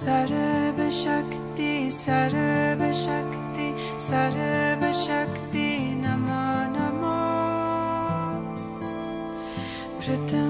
सर्वशक्ति सर्वशक्ति सर्वशक्ति नमो नमो प्रथमम्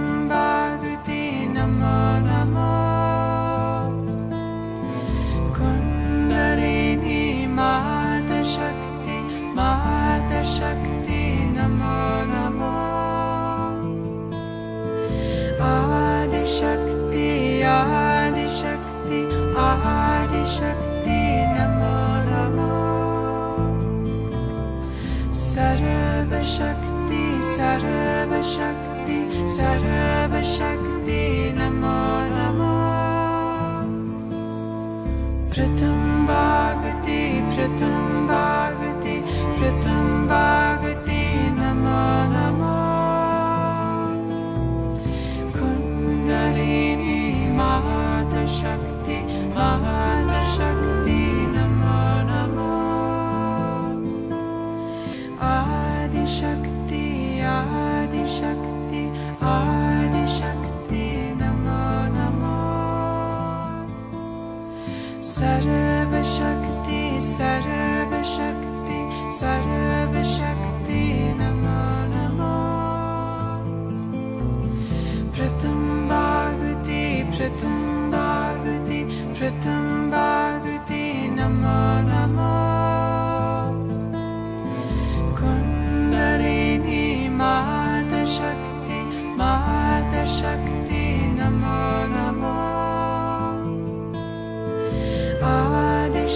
things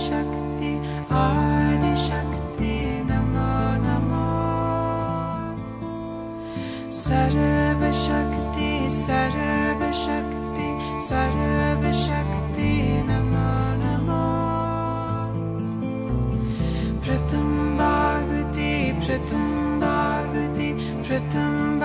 शक्ति आदिशक्ति न मानमोक्ति सर्वशक्ति सर्वशक्ति न मानम प्रथम भगवति प्रथम भगवति प्रथम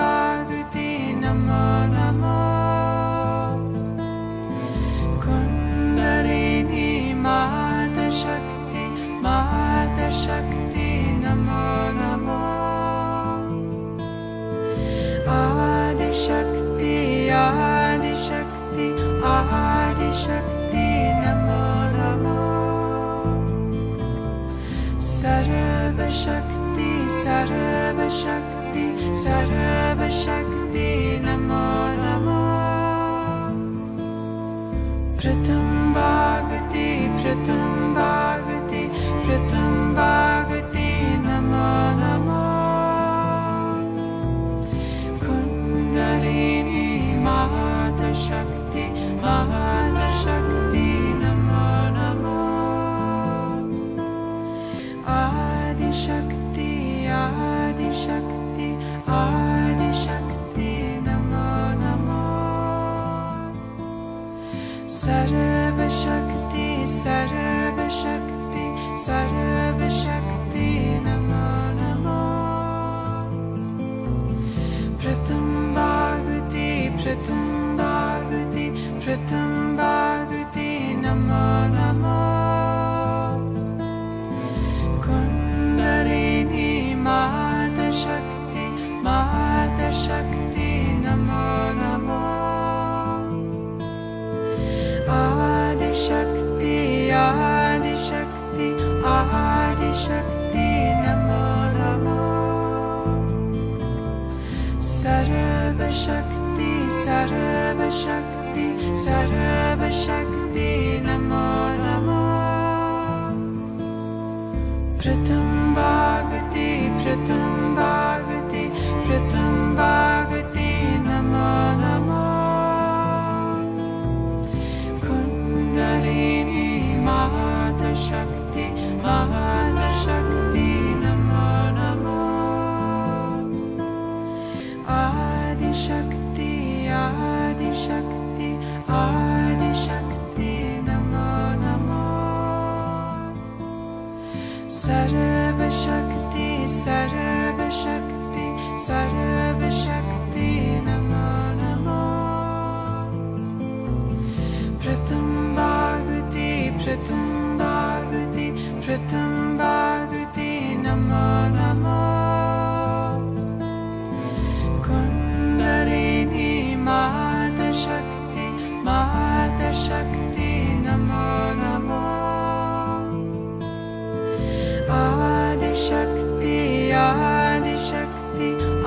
Sarva Shakti, Sarva Shakti, Sarva Shakti. सर्वशक्ति सर्वशक्ति सर्वशक्ति Shakti Namo Namo Pritam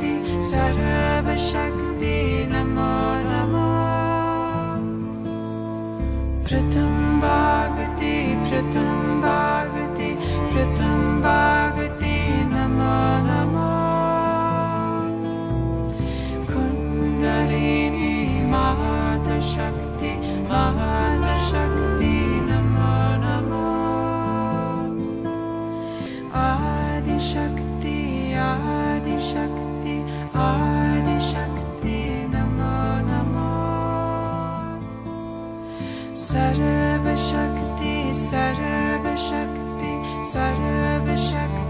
Shakti, Sarva Shakti Namo सर्वशक्ति सर्वशक्ति सर्वशक्ति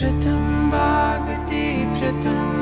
प्रथं भागते प्रथम्